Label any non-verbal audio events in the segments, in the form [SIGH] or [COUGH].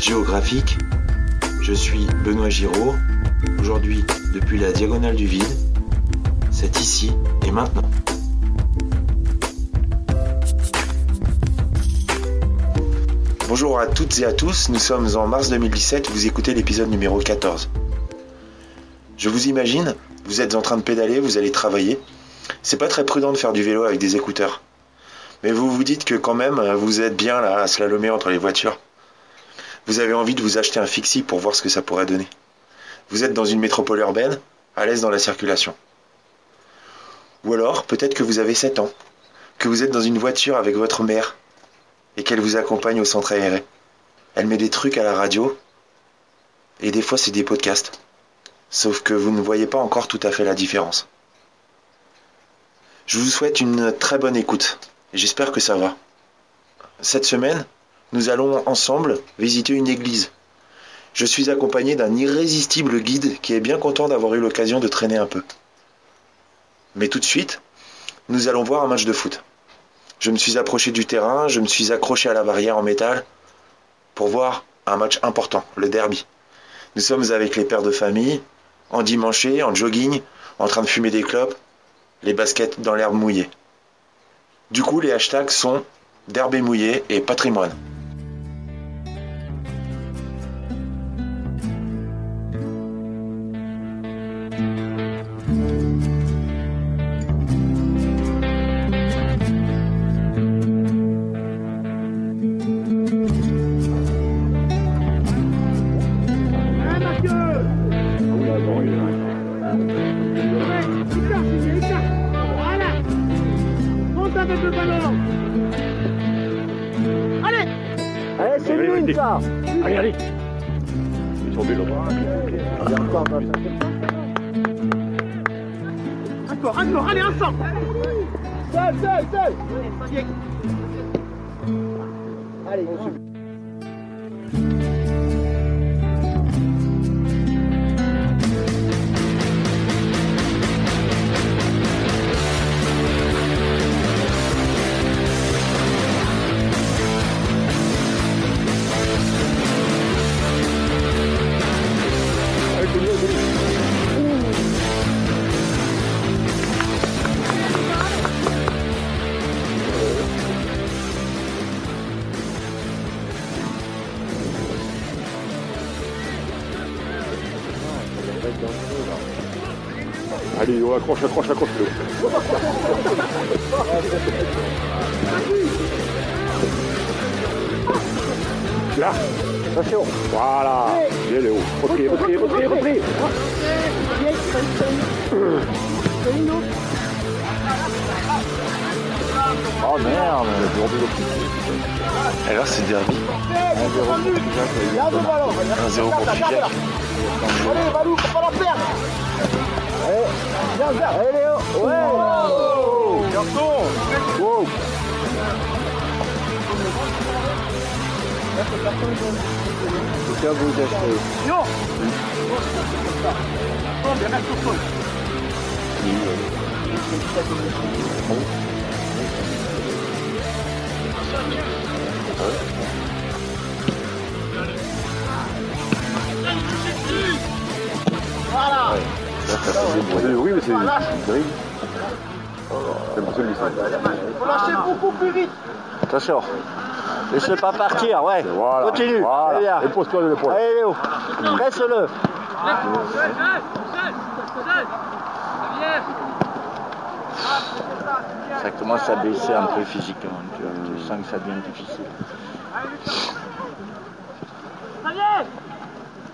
géographique. Je suis Benoît Giraud. Aujourd'hui, depuis la diagonale du vide, c'est ici et maintenant. Bonjour à toutes et à tous, nous sommes en mars 2017, vous écoutez l'épisode numéro 14. Je vous imagine, vous êtes en train de pédaler, vous allez travailler. C'est pas très prudent de faire du vélo avec des écouteurs. Mais vous vous dites que quand même, vous êtes bien là à slalomer entre les voitures. Vous avez envie de vous acheter un fixie pour voir ce que ça pourrait donner. Vous êtes dans une métropole urbaine, à l'aise dans la circulation. Ou alors, peut-être que vous avez 7 ans, que vous êtes dans une voiture avec votre mère, et qu'elle vous accompagne au centre aéré. Elle met des trucs à la radio, et des fois c'est des podcasts. Sauf que vous ne voyez pas encore tout à fait la différence. Je vous souhaite une très bonne écoute, et j'espère que ça va. Cette semaine, nous allons ensemble visiter une église. Je suis accompagné d'un irrésistible guide qui est bien content d'avoir eu l'occasion de traîner un peu. Mais tout de suite, nous allons voir un match de foot. Je me suis approché du terrain, je me suis accroché à la barrière en métal pour voir un match important, le derby. Nous sommes avec les pères de famille, en dimanché, en jogging, en train de fumer des clopes, les baskets dans l'herbe mouillée. Du coup, les hashtags sont derby mouillé et patrimoine. Encore, encore, allez, ensemble Seul, seul, seul. Allez, On accroche, accroche, accroche. Là, attention. Voilà. Bien Léo. Repris, repris, repris, repris. Oh merde Alors c'est derby. 1-0 pour. Allez, Valou, pas la perdre. Viens, viens. Allez, Léo. Ouais. Garçon. Wow. À vous sol. Voilà. Oui, mais c'est terrible. C'est pour celui-ci. Faut lâcher beaucoup plus vite. Attention. Laisse-le pas partir, ouais. Continue. Voilà. Allez, bien. Et pose-toi de l'épaule. Allez, Léo. Presse-le. Ça commence à baisser un peu physiquement. Tu, sens que ça devient difficile.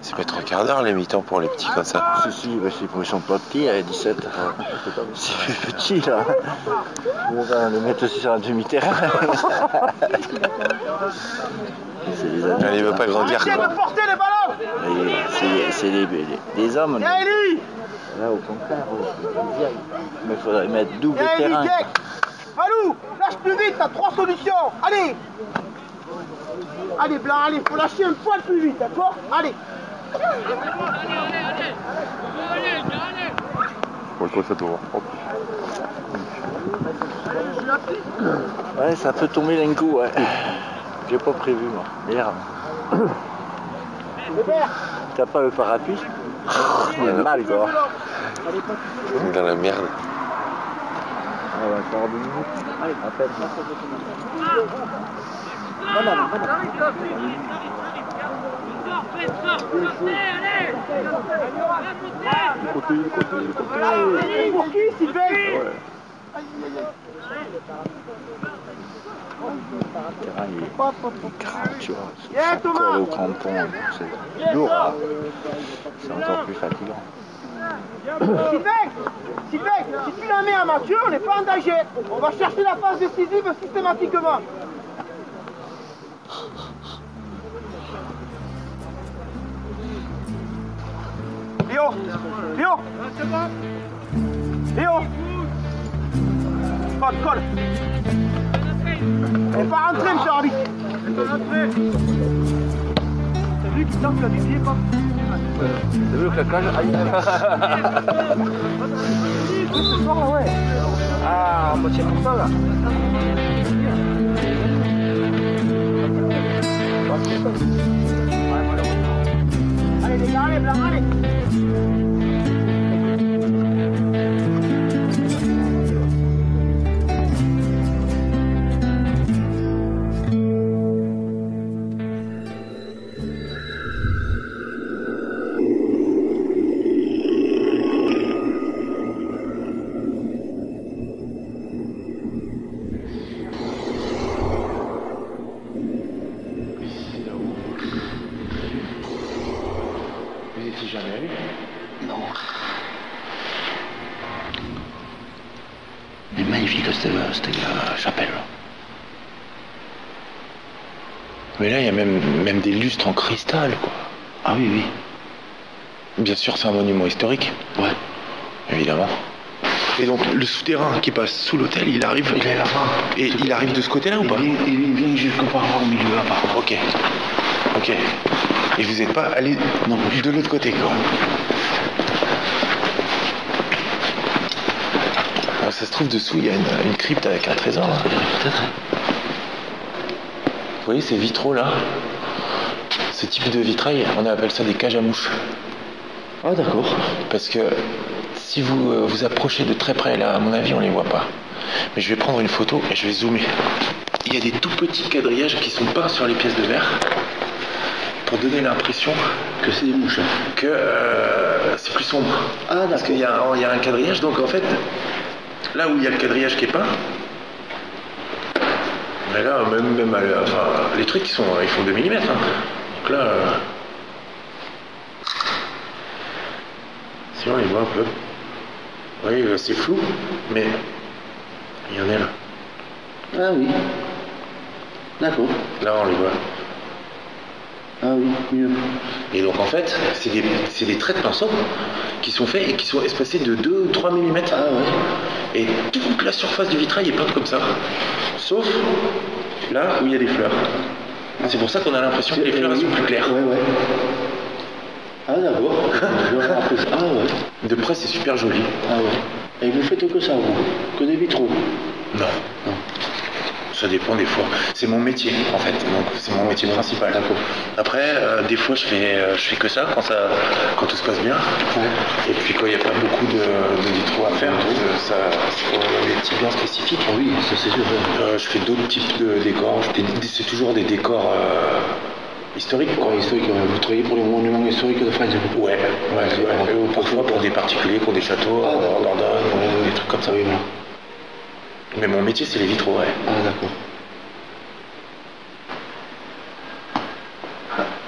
C'est pas trois quarts d'heure les mi-temps pour les petits comme ça. Si, si, bah, c'est pour ils sont pas petits, à 17. [LAUGHS] C'est plus petit, là. On va le mettre aussi sur un demi-terrain. [LAUGHS] C'est des adultes, Elle veut pas grandir quoi. les C'est des, des- des hommes. Eli. Là, au contraire, mais il faudrait mettre double terrain. Valou, lâche plus vite, t'as trois solutions. Allez. Allez, Blanc, allez, faut lâcher un poil plus vite, d'accord? Allez. Faut le Ouais, ça doit avoir propre. Ouais, ça peut tomber d'un coup, ouais. J'ai pas prévu, moi. Merde. T'as pas le parapluie? [LAUGHS] Il a mal, quoi. Dans la merde. Ah ouais, encore deux minutes. Allez, à peine. Du côté, est grave, tu vois. Au c'est hein. Encore plus fatigant. Si tu la mets amateur, on n'est pas en. On va chercher la phase décisive systématiquement. Léo Léo Léo Colle, colle. Elle est pas rentrée, monsieur l'arbitre T'as vu qu'il tente la quoi T'as vu le claquage Ce soir, ouais. [LAUGHS] Ah, moitié comme ça, là. Allez, les gars, allez, blanc, cette euh, chapelle. Mais là, il y a même, même des lustres en cristal, quoi. Ah oui, oui. Bien sûr, c'est un monument historique, Ouais. évidemment. Et donc, le souterrain qui passe sous l'hôtel, il arrive. Il est là-bas. Et il arrive de ce côté-là ou pas il vient jusqu'au par là au milieu là-bas. Ok. Ok. Et vous n'êtes pas allé non plus de l'autre côté, quoi. Ça se trouve dessous, il y a une, une crypte avec un trésor. là. Peut-être. hein. Vous voyez ces vitraux là? Ce type de vitrail, on appelle ça des cages à mouches. Ah d'accord. Parce que si vous euh, vous approchez de très près, là, à mon avis, on les voit pas. Mais je vais prendre une photo et je vais zoomer. Il y a des tout petits quadrillages qui sont peints sur les pièces de verre pour donner l'impression Que c'est des mouches. que euh, c'est plus sombre. Ah Parce qu'il y, y a un quadrillage, donc en fait, là où il y a le quadrillage qui est peint, mais là, même, même à la- enfin, les trucs, ils, sont, ils font 2 mm. Donc là, euh, si on les voit un peu. Oui, euh, c'est flou, mais il y en a là. Ah oui. D'accord. Là, on les voit. Ah oui, mieux. Et donc en fait, c'est des, c'est des traits de pinceau qui sont faits et qui sont espacés de 2-3 mm. Ah ouais. Et toute la surface du vitrail est peinte comme ça. Sauf là où il y a des fleurs. C'est pour ça qu'on a l'impression que les fleurs sont plus claires. Ouais, ouais. Ah d'accord. [LAUGHS] Ah ouais. De près, c'est super joli. Ah ouais. Et vous faites que ça, vous? Que des vitraux? Non. Non. Ça dépend des fois. C'est mon métier en fait. Donc c'est mon métier principal. Après, euh, des fois, je fais, euh, je fais que ça quand, ça quand tout se passe bien. Et puis quand il n'y a pas beaucoup de, de vitraux à faire, donc, euh, ça, des types bien spécifiques. Oui, ça c'est sûr. Euh, je fais d'autres types de décors. C'est toujours des décors. Quoi. Historique, vous travaillez pour les monuments historiques de France Ouais, ouais, ouais. Ou parfois pour des particuliers ont des châteaux Ah, en. Dordogne, des trucs comme ça. Oui. Mais mon métier, c'est les vitraux, ouais. Ah d'accord.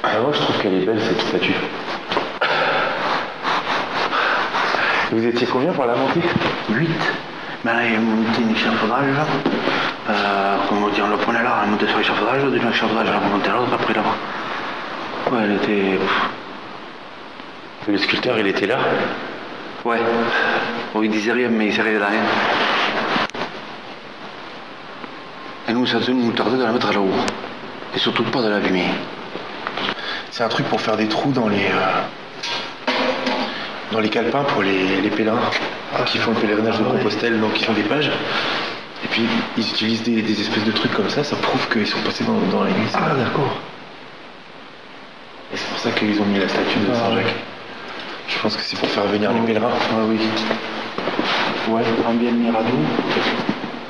Ah, moi, je trouve qu'elle est belle, cette statue. Vous étiez combien pour la montée 8. Ben, il y a monté une échafaudage. Euh, comment dire, on le prenait là, on montait sur l'échafaudage, de l'échafaudage, on remontait à l'autre, après là-bas. Ouais, elle était. pff, Le sculpteur, il était là? Ouais. Bon, il disait rien, mais il servait de rien. Et nous, ça nous tardait de la mettre à la haut. Et surtout pas de l'abîmer. C'est un truc pour faire des trous dans les, euh, dans les calepins pour les, les pèlerins qui font le pèlerinage de Compostelle, donc ils font des pages. Et puis ils utilisent des, des espèces de trucs comme ça, ça prouve qu'ils sont passés dans, dans l'église. Ah, d'accord. Et c'est pour ça qu'ils ont mis la statue de Saint-Jacques. Je pense que c'est pour faire venir les pèlerins. Ah oui. Ouais, Ambien Miradou.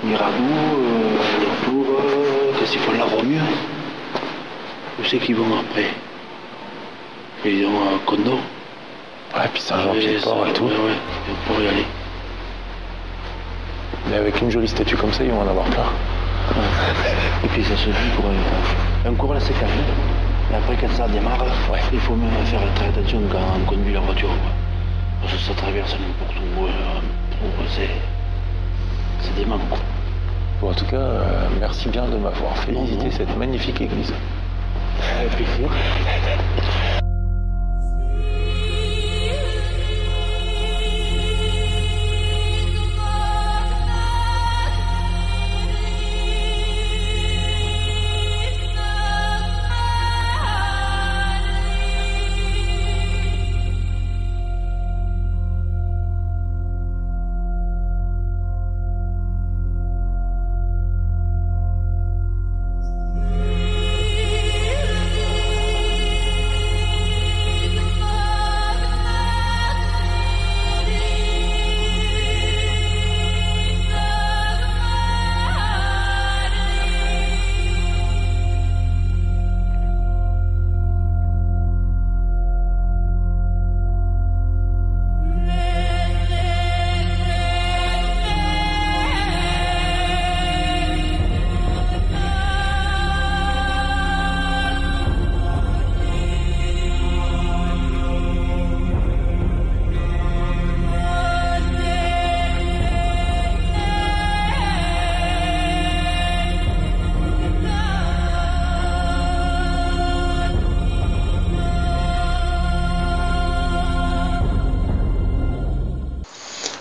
Miradou, euh, euh, qu'est-ce qu'ils font la Romieux Je sais qu'ils vont après? Ils ont un condo. Ouais, puis Saint-Jean-Pied-Port et tout. Ouais, ouais, pour y aller. Mais avec une jolie statue comme ça, ils vont en avoir plein. Et puis ça se dit pour un, un cours là c'est calme. Et après quand ça démarre, il faut même faire très attention quand on conduit la voiture. quoi. Parce que ça traverse n'importe où. euh, pour- c'est. C'est dément quoi. Bon, en tout cas, euh, merci bien de m'avoir fait Non, visiter non. cette magnifique église. Avec plaisir.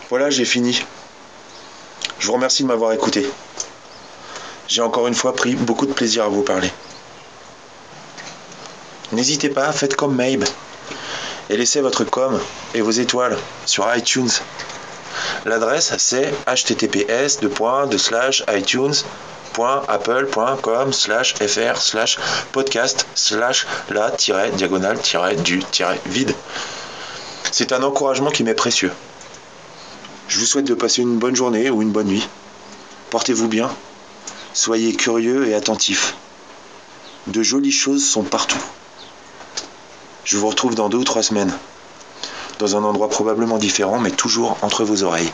Voilà, j'ai fini. Je vous remercie de m'avoir écouté. J'ai encore une fois pris beaucoup de plaisir à vous parler. N'hésitez pas, faites comme Mabe et laissez votre com et vos étoiles sur iTunes. L'adresse c'est https itunes.apple.com fr podcast la diagonale du vide. C'est un encouragement qui m'est précieux. Je vous souhaite de passer une bonne journée ou une bonne nuit. Portez-vous bien. Soyez curieux et attentifs. De jolies choses sont partout. Je vous retrouve dans deux ou trois semaines. Dans un endroit probablement différent, mais toujours entre vos oreilles.